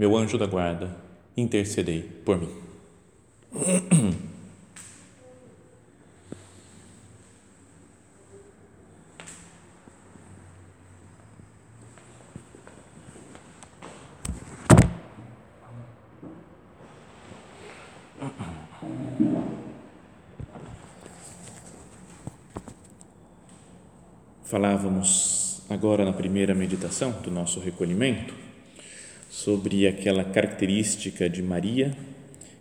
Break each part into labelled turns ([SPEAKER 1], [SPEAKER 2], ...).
[SPEAKER 1] meu anjo da guarda, intercedei por mim. Falávamos agora na primeira meditação do nosso recolhimento sobre aquela característica de Maria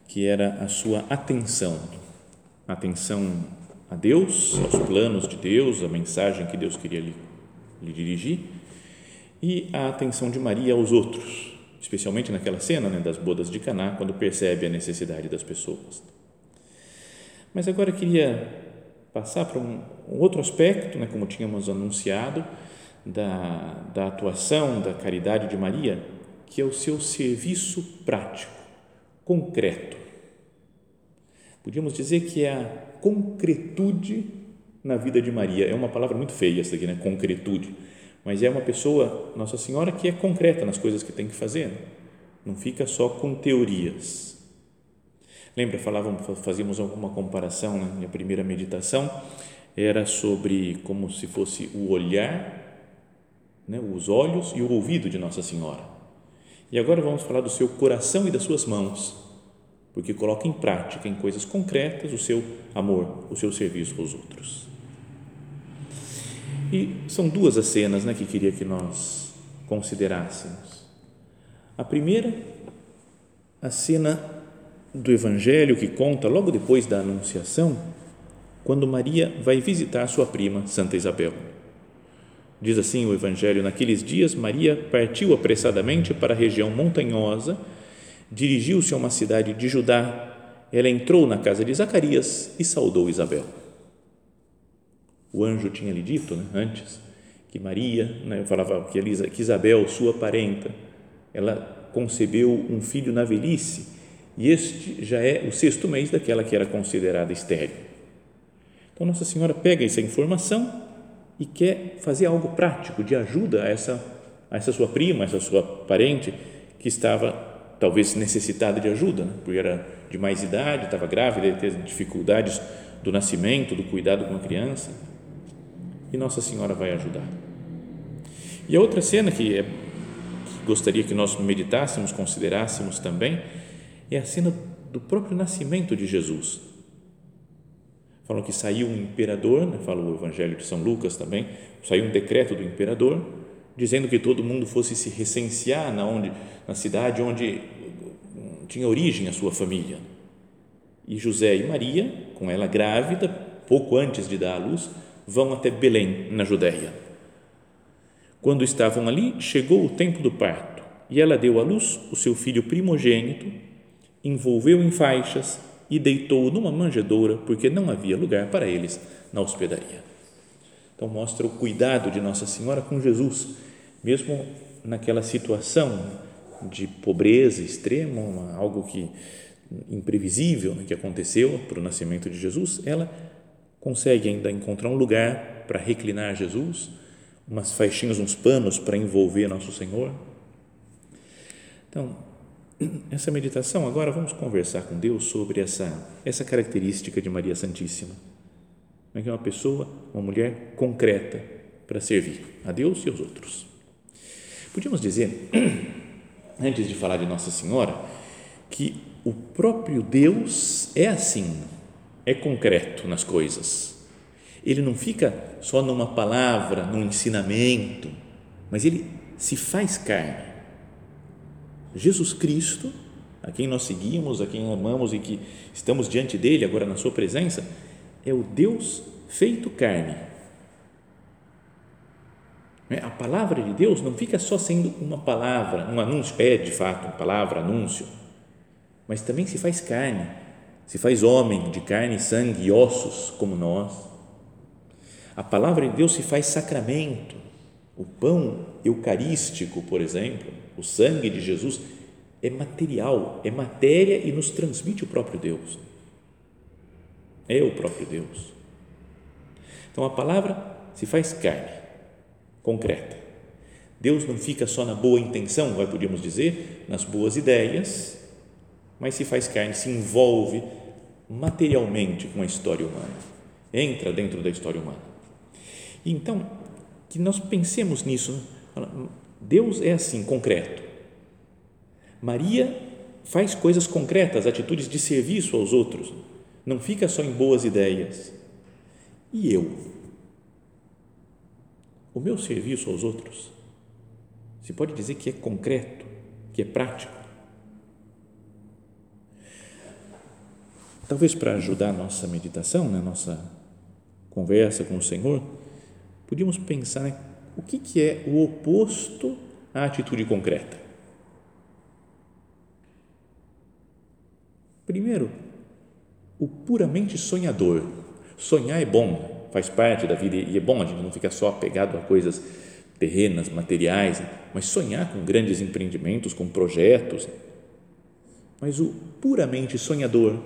[SPEAKER 1] que era a sua atenção, atenção a Deus, aos planos de Deus, a mensagem que Deus queria lhe, lhe dirigir e a atenção de Maria aos outros, especialmente naquela cena né, das bodas de Caná, quando percebe a necessidade das pessoas. Mas agora queria passar para um, um outro aspecto, né, como tínhamos anunciado, da, da atuação da caridade de Maria que é o seu serviço prático, concreto. Podíamos dizer que é a concretude na vida de Maria. É uma palavra muito feia essa aqui, né? Concretude. Mas é uma pessoa, Nossa Senhora, que é concreta nas coisas que tem que fazer. Né? Não fica só com teorias. Lembra, falávamos, fazíamos alguma comparação na minha primeira meditação, era sobre como se fosse o olhar, né, os olhos e o ouvido de Nossa Senhora e agora vamos falar do seu coração e das suas mãos, porque coloca em prática, em coisas concretas, o seu amor, o seu serviço aos outros. E são duas as cenas né, que queria que nós considerássemos. A primeira, a cena do Evangelho que conta logo depois da Anunciação, quando Maria vai visitar sua prima, Santa Isabel. Diz assim o Evangelho: Naqueles dias, Maria partiu apressadamente para a região montanhosa, dirigiu-se a uma cidade de Judá. Ela entrou na casa de Zacarias e saudou Isabel. O anjo tinha lhe dito né, antes que Maria, né, falava que, Isabel, sua parenta, ela concebeu um filho na velhice e este já é o sexto mês daquela que era considerada estéril. Então, Nossa Senhora pega essa informação e quer fazer algo prático de ajuda a essa, a essa sua prima, a essa sua parente que estava talvez necessitada de ajuda, né? porque era de mais idade, estava grávida, ter dificuldades do nascimento, do cuidado com a criança. E Nossa Senhora vai ajudar. E a outra cena que, é, que gostaria que nós meditássemos, considerássemos também, é a cena do próprio nascimento de Jesus falam que saiu um imperador, né, fala o Evangelho de São Lucas também, saiu um decreto do imperador dizendo que todo mundo fosse se recensear na, onde, na cidade onde tinha origem a sua família. E José e Maria, com ela grávida, pouco antes de dar à luz, vão até Belém, na Judéia. Quando estavam ali, chegou o tempo do parto e ela deu à luz o seu filho primogênito, envolveu em faixas e deitou-o numa manjedoura, porque não havia lugar para eles na hospedaria. Então, mostra o cuidado de Nossa Senhora com Jesus, mesmo naquela situação de pobreza extrema, algo que imprevisível né, que aconteceu para o nascimento de Jesus, ela consegue ainda encontrar um lugar para reclinar Jesus, umas faixinhas, uns panos para envolver Nosso Senhor. Então, essa meditação, agora vamos conversar com Deus sobre essa, essa característica de Maria Santíssima. É que é uma pessoa, uma mulher concreta para servir a Deus e aos outros. Podíamos dizer, antes de falar de Nossa Senhora, que o próprio Deus é assim, é concreto nas coisas. Ele não fica só numa palavra, num ensinamento, mas ele se faz carne Jesus Cristo, a quem nós seguimos, a quem amamos e que estamos diante dele agora na sua presença, é o Deus feito carne. É? A palavra de Deus não fica só sendo uma palavra, um anúncio, é de fato uma palavra, anúncio, mas também se faz carne, se faz homem de carne, sangue e ossos como nós. A palavra de Deus se faz sacramento. O pão eucarístico, por exemplo, o sangue de Jesus é material, é matéria e nos transmite o próprio Deus. É o próprio Deus. Então a palavra se faz carne, concreta. Deus não fica só na boa intenção, vai podíamos dizer, nas boas ideias, mas se faz carne, se envolve materialmente com a história humana, entra dentro da história humana. Então, que nós pensemos nisso. Deus é assim, concreto. Maria faz coisas concretas, atitudes de serviço aos outros, não fica só em boas ideias. E eu? O meu serviço aos outros se pode dizer que é concreto, que é prático. Talvez para ajudar a nossa meditação, na né, nossa conversa com o Senhor, podíamos pensar o que, que é o oposto à atitude concreta. Primeiro, o puramente sonhador. Sonhar é bom, faz parte da vida e é bom a gente não ficar só apegado a coisas terrenas, materiais, mas sonhar com grandes empreendimentos, com projetos. Mas o puramente sonhador,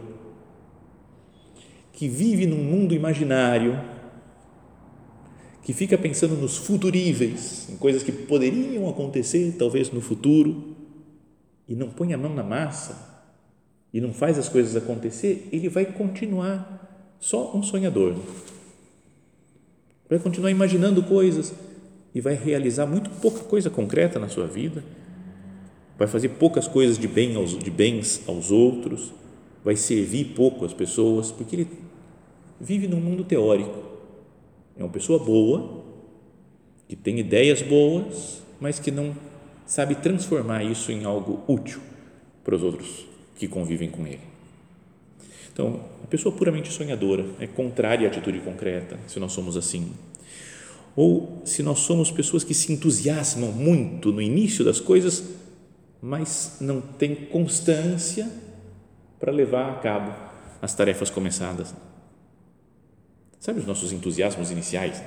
[SPEAKER 1] que vive num mundo imaginário, que fica pensando nos futuríveis, em coisas que poderiam acontecer talvez no futuro, e não põe a mão na massa e não faz as coisas acontecer, ele vai continuar só um sonhador. Vai continuar imaginando coisas e vai realizar muito pouca coisa concreta na sua vida. Vai fazer poucas coisas de bem aos de bens aos outros, vai servir pouco as pessoas, porque ele vive num mundo teórico. É uma pessoa boa, que tem ideias boas, mas que não sabe transformar isso em algo útil para os outros que convivem com ele. Então, a pessoa puramente sonhadora é contrária à atitude concreta, se nós somos assim. Ou se nós somos pessoas que se entusiasmam muito no início das coisas, mas não têm constância para levar a cabo as tarefas começadas. Sabe os nossos entusiasmos iniciais?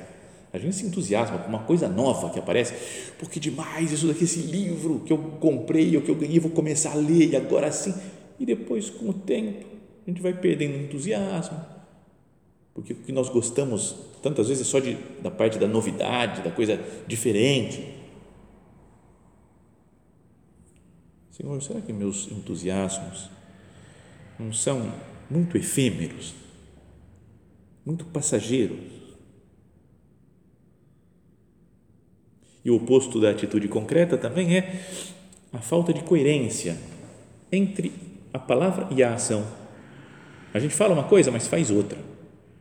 [SPEAKER 1] A gente se entusiasma com uma coisa nova que aparece, porque demais isso daqui, esse livro que eu comprei ou que eu ganhei, vou começar a ler e agora sim. E depois, com o tempo, a gente vai perdendo entusiasmo, porque o que nós gostamos tantas vezes é só de, da parte da novidade, da coisa diferente. Senhor, será que meus entusiasmos não são muito efêmeros? Muito passageiro. E o oposto da atitude concreta também é a falta de coerência entre a palavra e a ação. A gente fala uma coisa, mas faz outra.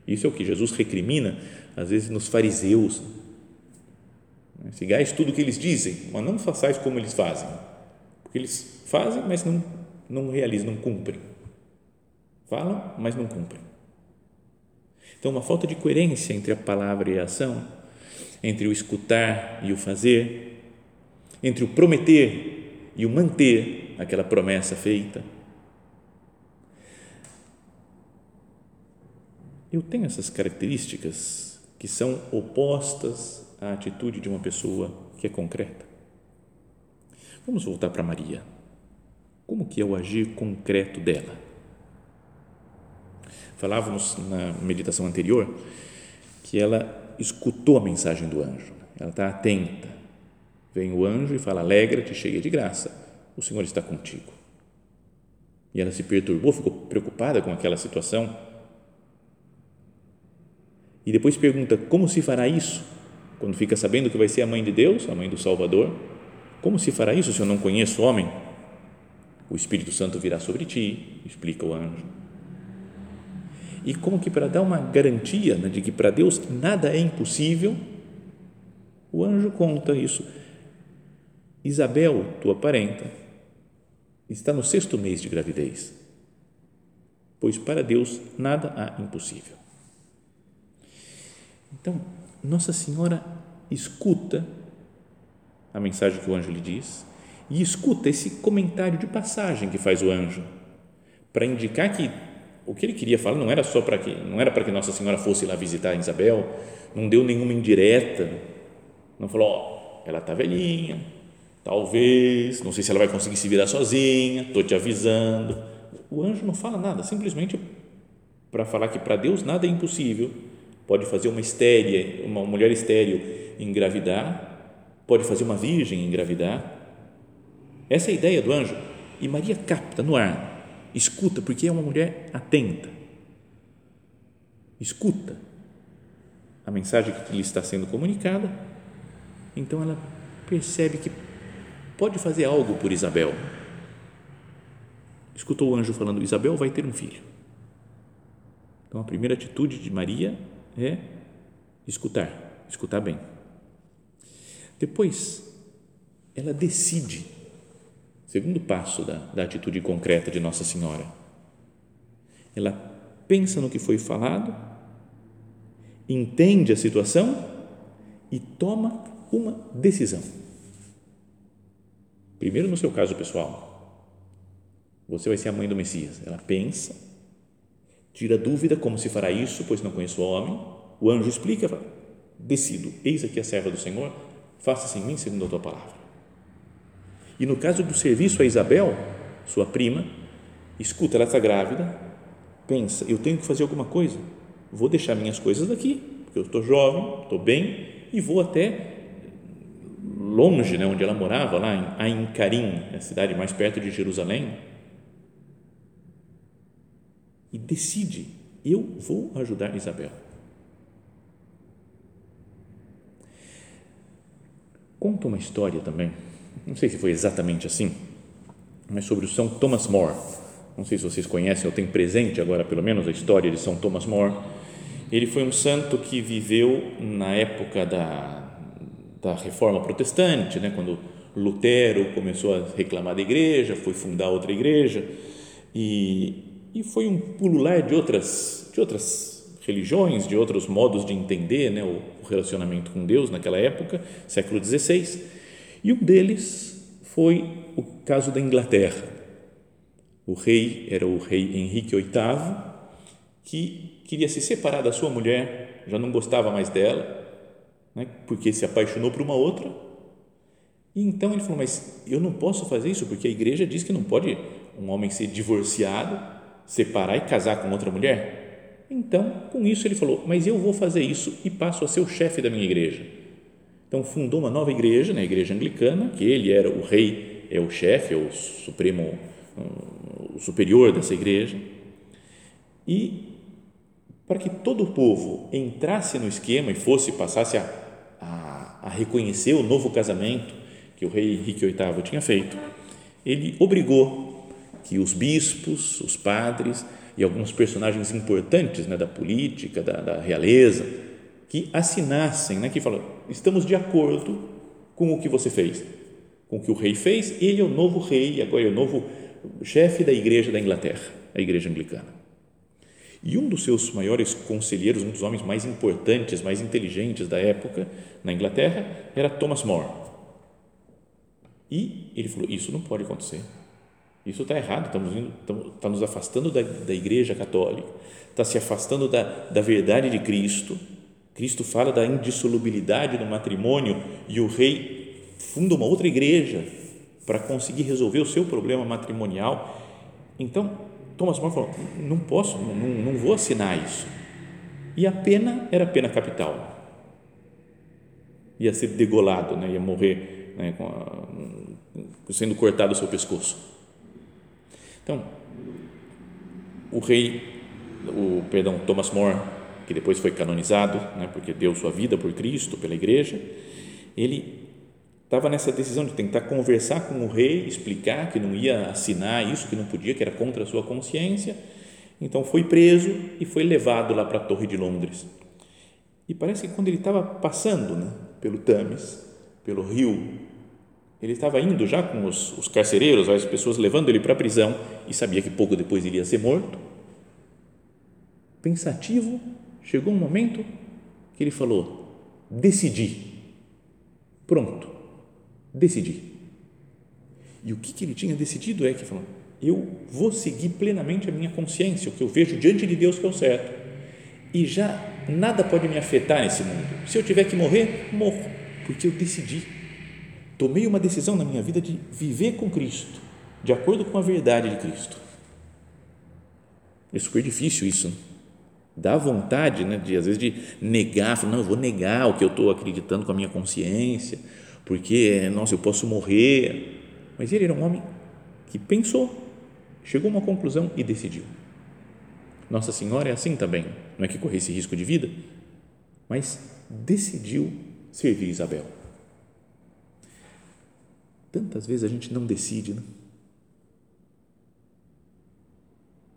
[SPEAKER 1] Isso é o que Jesus recrimina, às vezes, nos fariseus. Sigais tudo o que eles dizem, mas não façais como eles fazem. Porque eles fazem, mas não, não realizam, não cumprem. Falam, mas não cumprem. Então, uma falta de coerência entre a palavra e a ação, entre o escutar e o fazer, entre o prometer e o manter aquela promessa feita. Eu tenho essas características que são opostas à atitude de uma pessoa que é concreta. Vamos voltar para Maria. Como que é o agir concreto dela? Falávamos na meditação anterior que ela escutou a mensagem do anjo, ela está atenta. Vem o anjo e fala: Alegra-te, cheia de graça, o Senhor está contigo. E ela se perturbou, ficou preocupada com aquela situação. E depois pergunta: como se fará isso? Quando fica sabendo que vai ser a mãe de Deus, a mãe do Salvador, como se fará isso se eu não conheço o homem? O Espírito Santo virá sobre ti, explica o anjo e como que para dar uma garantia né, de que para Deus nada é impossível, o anjo conta isso. Isabel, tua parenta, está no sexto mês de gravidez, pois para Deus nada há impossível. Então, Nossa Senhora escuta a mensagem que o anjo lhe diz e escuta esse comentário de passagem que faz o anjo para indicar que o que ele queria falar não era só para que não era para que Nossa Senhora fosse lá visitar Isabel, não deu nenhuma indireta, não falou, ó, ela tá velhinha, talvez, não sei se ela vai conseguir se virar sozinha, estou te avisando. O anjo não fala nada, simplesmente para falar que para Deus nada é impossível. Pode fazer uma estéril, uma mulher estéril engravidar, pode fazer uma virgem engravidar. Essa é a ideia do anjo. E Maria capta no ar escuta, porque é uma mulher atenta. Escuta a mensagem que lhe está sendo comunicada, então ela percebe que pode fazer algo por Isabel. Escutou o anjo falando: Isabel vai ter um filho. Então a primeira atitude de Maria é escutar, escutar bem. Depois, ela decide Segundo passo da, da atitude concreta de Nossa Senhora. Ela pensa no que foi falado, entende a situação e toma uma decisão. Primeiro, no seu caso pessoal, você vai ser a mãe do Messias. Ela pensa, tira dúvida como se fará isso, pois não conheço o homem. O anjo explica, decido, eis aqui a serva do Senhor, faça-se em mim segundo a tua palavra. E no caso do serviço a Isabel, sua prima, escuta, ela está grávida, pensa, eu tenho que fazer alguma coisa, vou deixar minhas coisas daqui, porque eu estou jovem, estou bem, e vou até longe, né, onde ela morava, lá em Ain Karim, a cidade mais perto de Jerusalém, e decide, eu vou ajudar Isabel. Conta uma história também não sei se foi exatamente assim, mas sobre o São Thomas More. Não sei se vocês conhecem ou têm presente agora, pelo menos, a história de São Thomas More. Ele foi um santo que viveu na época da, da Reforma Protestante, né, quando Lutero começou a reclamar da igreja, foi fundar outra igreja e, e foi um pulular de outras, de outras religiões, de outros modos de entender né, o, o relacionamento com Deus naquela época, século XVI e um deles foi o caso da Inglaterra. O rei era o rei Henrique VIII, que queria se separar da sua mulher, já não gostava mais dela, né, porque se apaixonou por uma outra. E então ele falou: Mas eu não posso fazer isso, porque a igreja diz que não pode um homem ser divorciado, separar e casar com outra mulher. Então, com isso, ele falou: Mas eu vou fazer isso e passo a ser o chefe da minha igreja então fundou uma nova igreja, né, a igreja anglicana, que ele era o rei, é o chefe, é o supremo, o superior dessa igreja. E para que todo o povo entrasse no esquema e fosse passasse a, a, a reconhecer o novo casamento que o rei Henrique VIII tinha feito, ele obrigou que os bispos, os padres e alguns personagens importantes né, da política, da, da realeza, que assinassem, né, que falam, estamos de acordo com o que você fez, com o que o rei fez, ele é o novo rei, agora é o novo chefe da igreja da Inglaterra, a igreja anglicana. E um dos seus maiores conselheiros, um dos homens mais importantes, mais inteligentes da época na Inglaterra, era Thomas More. E ele falou: Isso não pode acontecer. Isso está errado. Estamos indo, estamos, está nos afastando da, da Igreja Católica, está se afastando da, da verdade de Cristo Cristo fala da indissolubilidade do matrimônio e o rei funda uma outra igreja para conseguir resolver o seu problema matrimonial. Então, Thomas More falou: não posso, não, não vou assinar isso. E a pena era pena capital. Ia ser degolado, né? ia morrer né? Sendo cortado o seu pescoço. Então, o rei, o perdão, Thomas More que depois foi canonizado, né, porque deu sua vida por Cristo, pela igreja, ele estava nessa decisão de tentar conversar com o rei, explicar que não ia assinar isso, que não podia, que era contra a sua consciência. Então foi preso e foi levado lá para a Torre de Londres. E parece que quando ele estava passando né, pelo Thames, pelo rio, ele estava indo já com os, os carcereiros, as pessoas levando ele para a prisão e sabia que pouco depois ele ia ser morto. Pensativo, chegou um momento que ele falou: decidi, pronto, decidir. E o que, que ele tinha decidido é que falou, eu vou seguir plenamente a minha consciência, o que eu vejo diante de Deus que é o certo. E já nada pode me afetar nesse mundo. Se eu tiver que morrer, morro, porque eu decidi. Tomei uma decisão na minha vida de viver com Cristo, de acordo com a verdade de Cristo. É super difícil isso. Dá vontade, né, de às vezes de negar, falar, não, eu vou negar o que eu estou acreditando com a minha consciência, porque, nossa, eu posso morrer. Mas ele era um homem que pensou, chegou a uma conclusão e decidiu. Nossa Senhora é assim também, não é que corresse risco de vida, mas decidiu servir Isabel. Tantas vezes a gente não decide, né?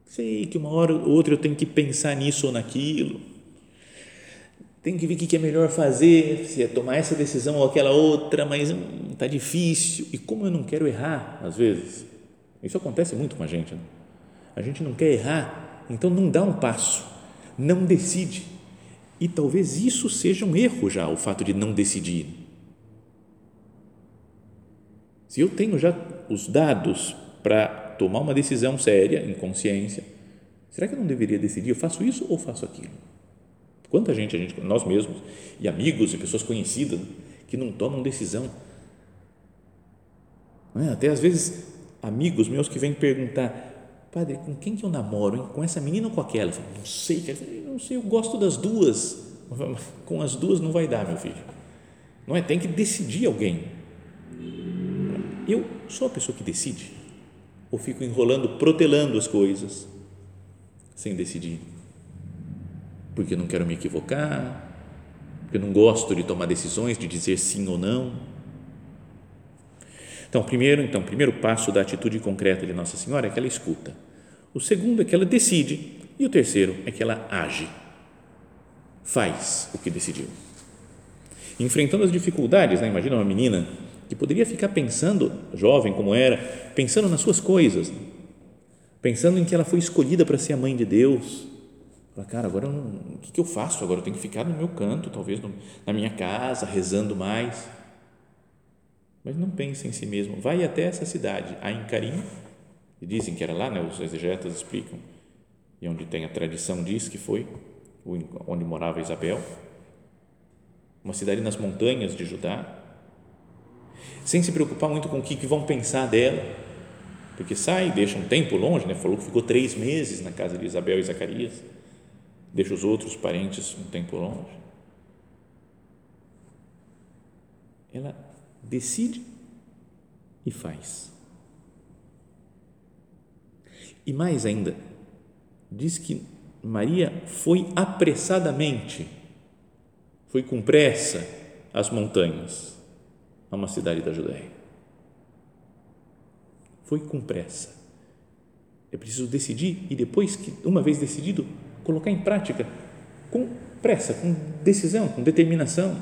[SPEAKER 1] Sei que uma hora ou outra eu tenho que pensar nisso ou naquilo. Tem que ver o que é melhor fazer, se é tomar essa decisão ou aquela outra, mas está hum, difícil. E como eu não quero errar, às vezes, isso acontece muito com a gente. Né? A gente não quer errar, então não dá um passo, não decide. E talvez isso seja um erro já, o fato de não decidir. Se eu tenho já os dados para tomar uma decisão séria, em consciência, será que eu não deveria decidir? Eu faço isso ou faço aquilo? Quanta gente, a gente, nós mesmos, e amigos e pessoas conhecidas, que não tomam decisão. É? Até às vezes amigos meus que vêm perguntar, padre, com quem que eu namoro? Hein? Com essa menina ou com aquela? Eu falo, não sei, eu não sei, eu gosto das duas. Com as duas não vai dar, meu filho. Não é? Tem que decidir alguém. Eu sou a pessoa que decide ou fico enrolando, protelando as coisas sem decidir? Porque não quero me equivocar, porque não gosto de tomar decisões, de dizer sim ou não então, primeiro, então, primeiro passo da atitude concreta de Nossa Senhora é que ela escuta. O segundo é que ela decide e o terceiro é que ela age. Faz o que decidiu. Enfrentando as dificuldades, né? imagina uma menina que poderia ficar pensando, jovem como era, pensando nas suas coisas, pensando em que ela foi escolhida para ser a mãe de Deus. Fala, cara, agora não, o que, eu faço? Agora eu tenho que ficar no meu canto, talvez no, na minha casa, rezando mais. Mas não pense em si mesmo. Vai até essa cidade, a Encarim, e dizem que era lá, né, os exegetas explicam, e onde tem a tradição diz que foi, onde morava Isabel, uma cidade nas montanhas de Judá, sem se preocupar muito com o que, vão pensar dela, porque sai, deixa um tempo longe, né? falou que ficou três meses na casa de Isabel e Zacarias, deixa os outros parentes um tempo longe. Ela decide e faz. E mais ainda, diz que Maria foi apressadamente, foi com pressa às montanhas, a uma cidade da Judéia. Foi com pressa. É preciso decidir e depois que, uma vez decidido, colocar em prática com pressa, com decisão, com determinação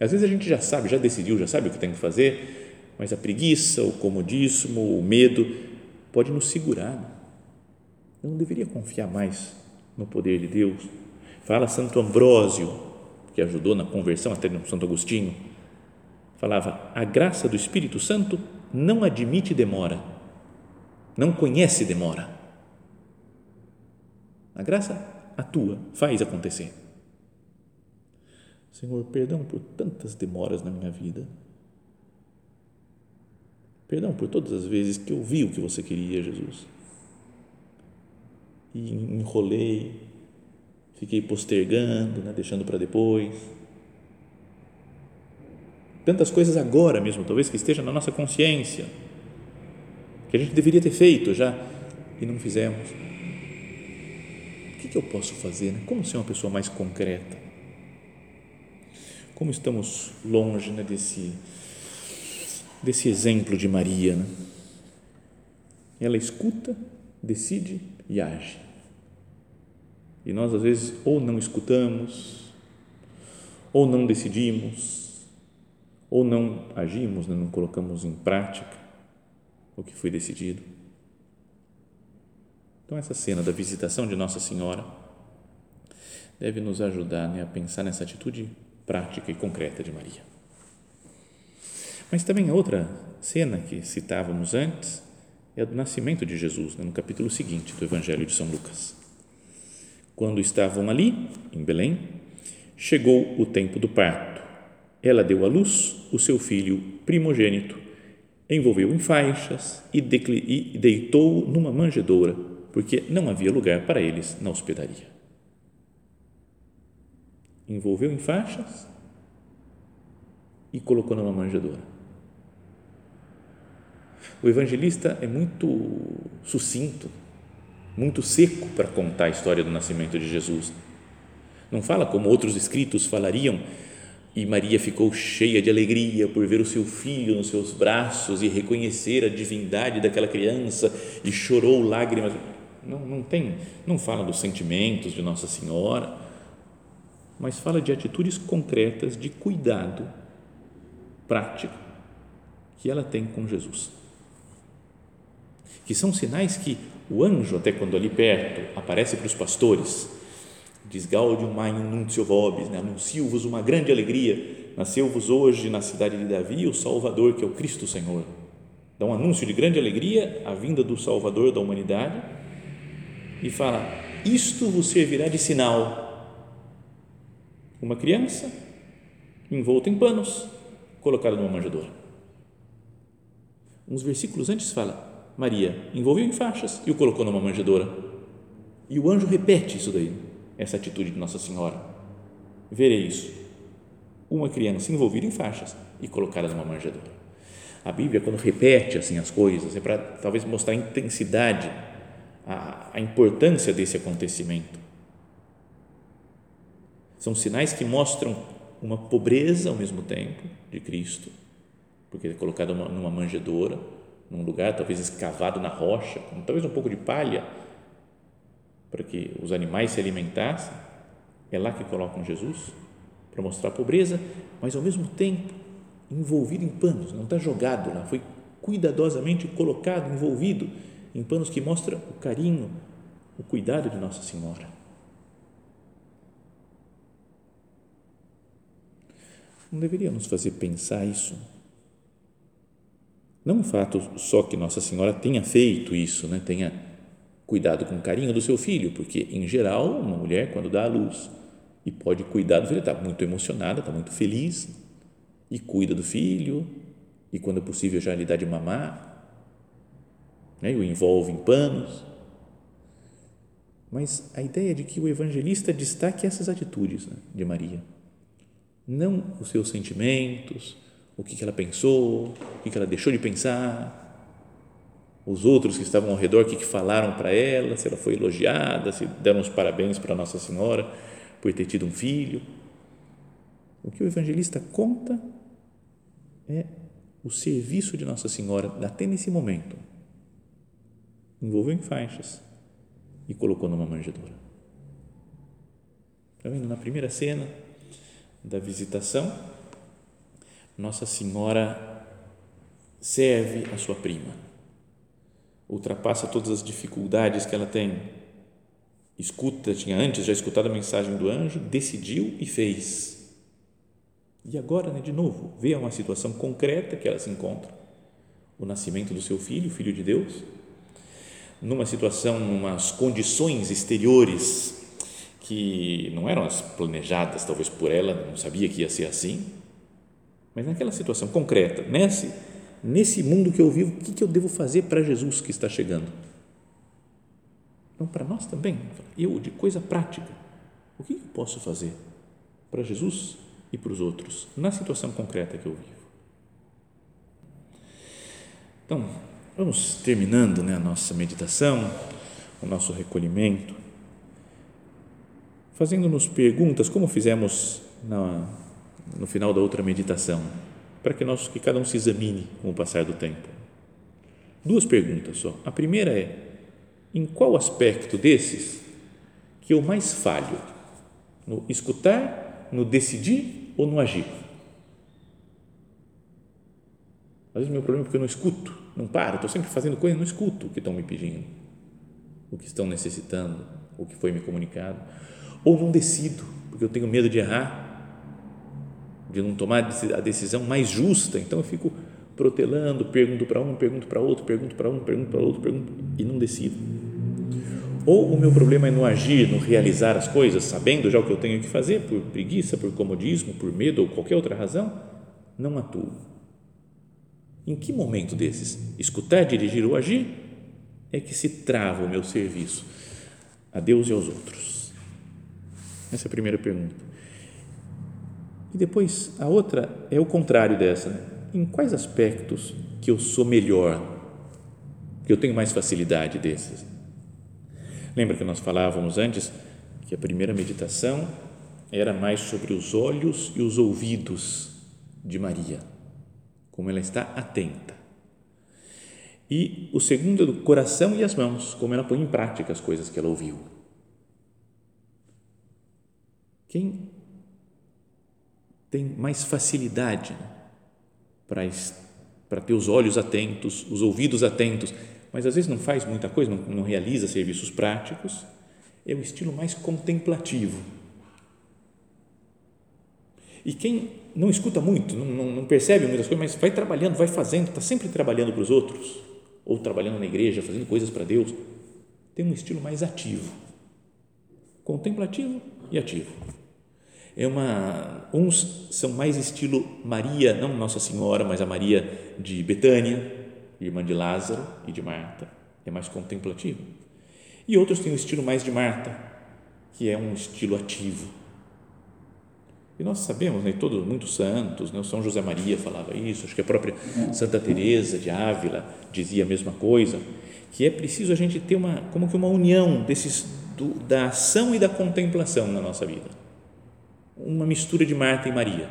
[SPEAKER 1] às vezes a gente já sabe, já decidiu, já sabe o que tem que fazer, mas a preguiça, o comodismo, o medo pode nos segurar. Eu não deveria confiar mais no poder de Deus. Fala Santo Ambrósio, que ajudou na conversão até no Santo Agostinho, falava: a graça do Espírito Santo não admite demora, não conhece demora. A graça atua, faz acontecer. Senhor, perdão por tantas demoras na minha vida. Perdão por todas as vezes que eu vi o que você queria, Jesus. E enrolei, fiquei postergando, né, deixando para depois. Tantas coisas agora mesmo, talvez que esteja na nossa consciência, que a gente deveria ter feito já e não fizemos. O que, que eu posso fazer? Né? Como ser uma pessoa mais concreta? Como estamos longe né, desse, desse exemplo de Maria. Né? Ela escuta, decide e age. E nós, às vezes, ou não escutamos, ou não decidimos, ou não agimos, né? não colocamos em prática o que foi decidido. Então, essa cena da visitação de Nossa Senhora deve nos ajudar né, a pensar nessa atitude prática e concreta de Maria. Mas também a outra cena que citávamos antes é a do nascimento de Jesus, né, no capítulo seguinte do Evangelho de São Lucas. Quando estavam ali, em Belém, chegou o tempo do parto. Ela deu à luz o seu filho primogênito, envolveu em faixas e, e deitou numa manjedoura, porque não havia lugar para eles na hospedaria. Envolveu em faixas e colocou numa manjedoura o evangelista é muito sucinto, muito seco para contar a história do nascimento de Jesus. Não fala como outros escritos falariam, e Maria ficou cheia de alegria por ver o seu filho nos seus braços e reconhecer a divindade daquela criança e chorou lágrimas. Não, não tem, não fala dos sentimentos de Nossa Senhora, mas fala de atitudes concretas de cuidado prático que ela tem com Jesus que são sinais que o anjo, até quando ali perto, aparece para os pastores, diz Gaudium Magnum Nuncio Vobis, né? anuncio-vos uma grande alegria, nasceu-vos hoje na cidade de Davi o Salvador, que é o Cristo Senhor. Dá um anúncio de grande alegria, a vinda do Salvador da humanidade, e fala: Isto vos servirá de sinal. Uma criança envolta em panos, colocada numa manjedoura. Uns versículos antes fala: Maria envolveu em faixas e o colocou numa manjedoura. E o anjo repete isso daí, essa atitude de Nossa Senhora. Verei isso. Uma criança envolvida em faixas e colocada numa manjedoura. A Bíblia, quando repete assim as coisas, é para talvez mostrar a intensidade, a, a importância desse acontecimento. São sinais que mostram uma pobreza ao mesmo tempo de Cristo, porque é colocado numa, manjedoura num lugar talvez escavado na rocha, talvez um pouco de palha, para que os animais se alimentassem. É lá que colocam Jesus, para mostrar a pobreza, mas ao mesmo tempo envolvido em panos, não está jogado lá, foi cuidadosamente colocado, envolvido em panos que mostra o carinho, o cuidado de Nossa Senhora. Não deveria nos fazer pensar isso? Não o fato só que Nossa Senhora tenha feito isso, né? tenha cuidado com carinho do seu filho, porque, em geral, uma mulher, quando dá à luz e pode cuidar do filho, está muito emocionada, está muito feliz e cuida do filho, e, quando é possível, já lhe dá de mamar, né? e o envolve em panos. Mas a ideia de que o evangelista destaque essas atitudes né, de Maria, não os seus sentimentos, o que ela pensou, o que ela deixou de pensar, os outros que estavam ao redor, o que falaram para ela, se ela foi elogiada, se deram os parabéns para Nossa Senhora por ter tido um filho. O que o evangelista conta é o serviço de Nossa Senhora até nesse momento. Envolveu em faixas e colocou numa manjedoura. Está vendo? Na primeira cena da visitação, nossa Senhora serve a sua prima, ultrapassa todas as dificuldades que ela tem, escuta, tinha antes já escutado a mensagem do anjo, decidiu e fez. E agora, né, de novo, vê uma situação concreta que ela se encontra, o nascimento do seu filho, filho de Deus, numa situação, umas condições exteriores que não eram as planejadas, talvez por ela, não sabia que ia ser assim, mas naquela situação concreta, nesse, nesse mundo que eu vivo, o que, eu devo fazer para Jesus que está chegando? Então, para nós também, eu, de coisa prática, o que eu posso fazer para Jesus e para os outros, na situação concreta que eu vivo? Então, vamos terminando né, a nossa meditação, o nosso recolhimento, fazendo-nos perguntas, como fizemos na no final da outra meditação, para que nós que cada um se examine com o passar do tempo. Duas perguntas só. A primeira é: em qual aspecto desses que eu mais falho? No escutar, no decidir ou no agir? Às vezes meu problema é porque eu não escuto, não paro, estou sempre fazendo coisa, não escuto o que estão me pedindo, o que estão necessitando, o que foi me comunicado, ou não decido, porque eu tenho medo de errar de não tomar a decisão mais justa. Então eu fico protelando, pergunto para um, pergunto para outro, pergunto para um, pergunto para outro, pergunto e não decido. Ou o meu problema é no agir, no realizar as coisas, sabendo já o que eu tenho que fazer, por preguiça, por comodismo, por medo ou qualquer outra razão, não atuo. Em que momento desses, escutar, dirigir ou agir, é que se trava o meu serviço a Deus e aos outros? Essa é a primeira pergunta. E depois, a outra é o contrário dessa. Né? Em quais aspectos que eu sou melhor, que eu tenho mais facilidade desses? Lembra que nós falávamos antes que a primeira meditação era mais sobre os olhos e os ouvidos de Maria como ela está atenta. E o segundo é do coração e as mãos, como ela põe em prática as coisas que ela ouviu. Quem tem mais facilidade para, para ter os olhos atentos, os ouvidos atentos, mas às vezes não faz muita coisa, não, não realiza serviços práticos, é o estilo mais contemplativo. E quem não escuta muito, não, não, não percebe muitas coisas, mas vai trabalhando, vai fazendo, está sempre trabalhando para os outros, ou trabalhando na igreja, fazendo coisas para Deus, tem um estilo mais ativo, contemplativo e ativo. É uma, uns são mais estilo Maria, não Nossa Senhora, mas a Maria de Betânia, irmã de Lázaro e de Marta, é mais contemplativo. E outros têm o estilo mais de Marta, que é um estilo ativo, e nós sabemos, né, todos muitos santos, né, São José Maria falava isso, acho que a própria Santa Teresa de Ávila dizia a mesma coisa, que é preciso a gente ter uma como que uma união desses do, da ação e da contemplação na nossa vida. Uma mistura de Marta e Maria.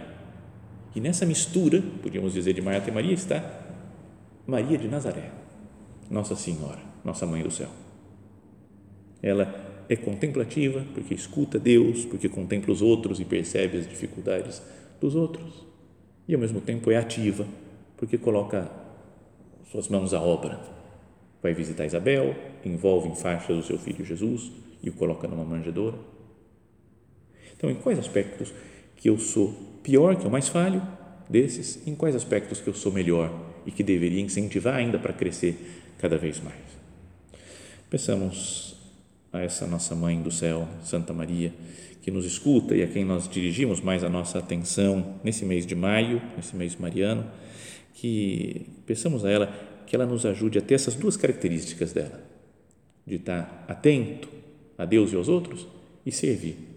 [SPEAKER 1] E nessa mistura, podíamos dizer de Marta e Maria, está Maria de Nazaré, Nossa Senhora, nossa mãe do céu. Ela é contemplativa, porque escuta Deus, porque contempla os outros e percebe as dificuldades dos outros. E ao mesmo tempo é ativa, porque coloca suas mãos à obra. Vai visitar Isabel, envolve em faixas o seu filho Jesus e o coloca numa manjedoura. Então, em quais aspectos que eu sou pior, que eu mais falho desses, em quais aspectos que eu sou melhor e que deveria incentivar ainda para crescer cada vez mais? Pensamos a essa nossa mãe do céu, Santa Maria, que nos escuta e a quem nós dirigimos mais a nossa atenção nesse mês de maio, nesse mês mariano, que peçamos a ela que ela nos ajude a ter essas duas características dela, de estar atento a Deus e aos outros e servir